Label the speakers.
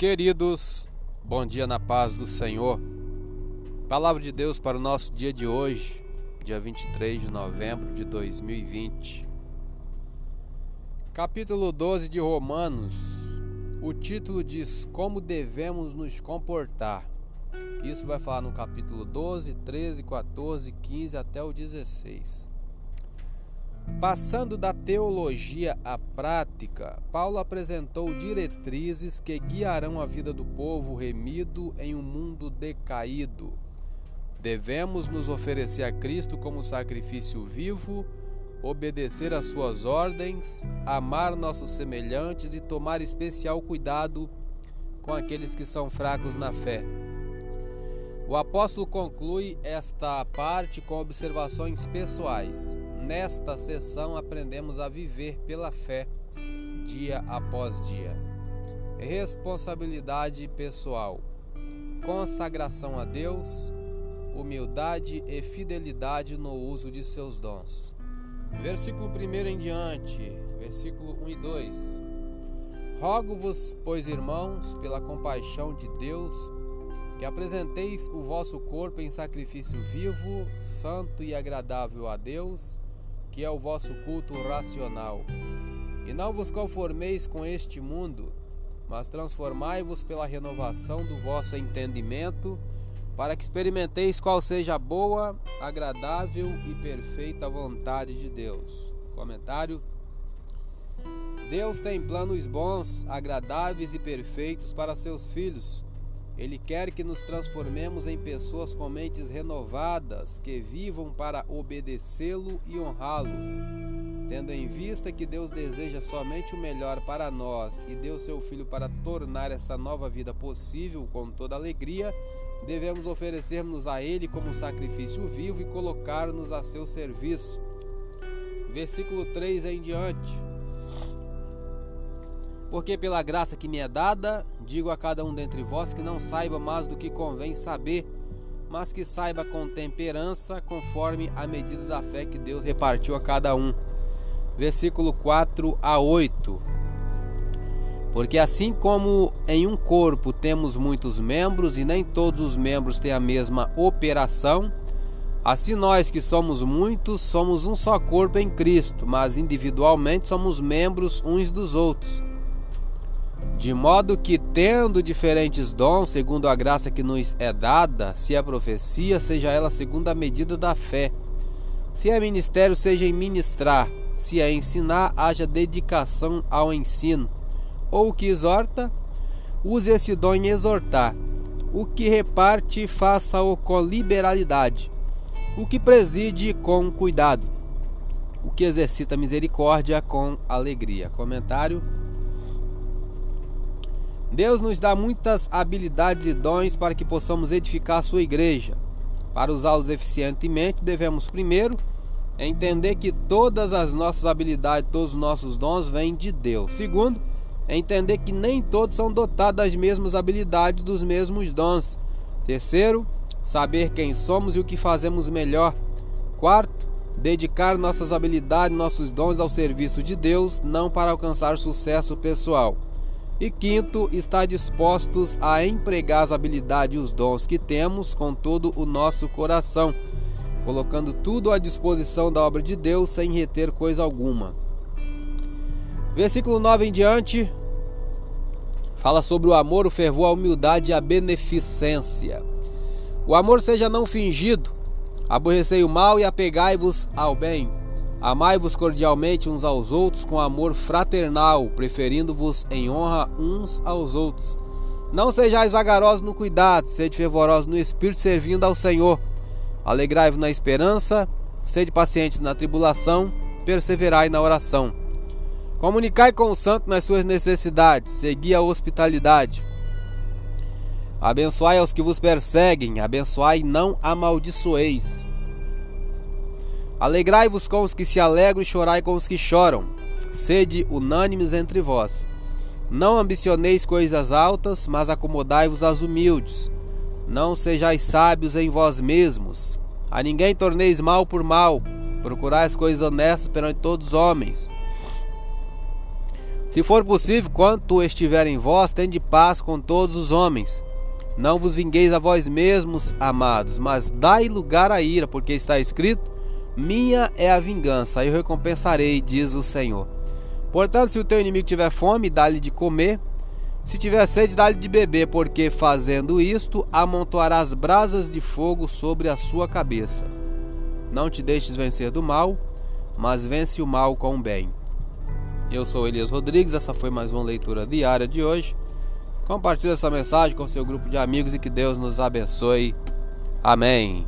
Speaker 1: Queridos, bom dia na paz do Senhor. Palavra de Deus para o nosso dia de hoje, dia 23 de novembro de 2020. Capítulo 12 de Romanos. O título diz Como devemos nos comportar. Isso vai falar no capítulo 12, 13, 14, 15 até o 16. Passando da teologia à prática, Paulo apresentou diretrizes que guiarão a vida do povo remido em um mundo decaído. Devemos nos oferecer a Cristo como sacrifício vivo, obedecer às suas ordens, amar nossos semelhantes e tomar especial cuidado com aqueles que são fracos na fé. O apóstolo conclui esta parte com observações pessoais. Nesta sessão aprendemos a viver pela fé dia após dia. Responsabilidade pessoal, consagração a Deus, humildade e fidelidade no uso de seus dons. Versículo 1 em diante, versículo 1 e 2. Rogo-vos, pois, irmãos, pela compaixão de Deus, que apresenteis o vosso corpo em sacrifício vivo, santo e agradável a Deus, que é o vosso culto racional. E não vos conformeis com este mundo, mas transformai-vos pela renovação do vosso entendimento, para que experimenteis qual seja a boa, agradável e perfeita vontade de Deus. Comentário: Deus tem planos bons, agradáveis e perfeitos para seus filhos ele quer que nos transformemos em pessoas com mentes renovadas, que vivam para obedecê-lo e honrá-lo. Tendo em vista que Deus deseja somente o melhor para nós e deu seu Filho para tornar esta nova vida possível com toda alegria, devemos oferecer-nos a Ele como sacrifício vivo e colocar-nos a seu serviço. Versículo 3 em diante. Porque pela graça que me é dada, digo a cada um dentre vós que não saiba mais do que convém saber, mas que saiba com temperança, conforme a medida da fé que Deus repartiu a cada um. Versículo 4 a 8. Porque assim como em um corpo temos muitos membros e nem todos os membros têm a mesma operação, assim nós que somos muitos somos um só corpo em Cristo, mas individualmente somos membros uns dos outros. De modo que, tendo diferentes dons, segundo a graça que nos é dada, se é profecia, seja ela segundo a medida da fé. Se é ministério, seja em ministrar. Se é ensinar, haja dedicação ao ensino. Ou o que exorta, use esse dom em exortar. O que reparte, faça-o com liberalidade. O que preside, com cuidado. O que exercita misericórdia, com alegria. Comentário Deus nos dá muitas habilidades e dons para que possamos edificar a sua igreja. Para usá-los eficientemente, devemos primeiro entender que todas as nossas habilidades, todos os nossos dons vêm de Deus. Segundo, entender que nem todos são dotados das mesmas habilidades, dos mesmos dons. Terceiro, saber quem somos e o que fazemos melhor. Quarto, dedicar nossas habilidades, nossos dons ao serviço de Deus, não para alcançar sucesso pessoal. E quinto, estar dispostos a empregar as habilidades e os dons que temos com todo o nosso coração, colocando tudo à disposição da obra de Deus sem reter coisa alguma. Versículo 9 em diante fala sobre o amor, o fervor, a humildade e a beneficência. O amor seja não fingido, aborrecei o mal e apegai-vos ao bem. Amai-vos cordialmente uns aos outros com amor fraternal, preferindo-vos em honra uns aos outros. Não sejais vagarosos no cuidado, sede fervorosos no espírito, servindo ao Senhor. Alegrai-vos na esperança, sede pacientes na tribulação, perseverai na oração. Comunicai com o santo nas suas necessidades, segui a hospitalidade. Abençoai aos que vos perseguem, abençoai e não amaldiçoeis. Alegrai-vos com os que se alegram e chorai com os que choram. Sede unânimes entre vós. Não ambicioneis coisas altas, mas acomodai-vos às humildes. Não sejais sábios em vós mesmos. A ninguém torneis mal por mal. Procurai as coisas honestas perante todos os homens. Se for possível, quanto estiver em vós, tende paz com todos os homens. Não vos vingueis a vós mesmos, amados, mas dai lugar à ira, porque está escrito: Minha é a vingança, eu recompensarei, diz o Senhor. Portanto, se o teu inimigo tiver fome, dá-lhe de comer. Se tiver sede, dá-lhe de beber, porque fazendo isto, amontoarás brasas de fogo sobre a sua cabeça. Não te deixes vencer do mal, mas vence o mal com o bem. Eu sou Elias Rodrigues, essa foi mais uma leitura diária de hoje. Compartilhe essa mensagem com seu grupo de amigos e que Deus nos abençoe. Amém.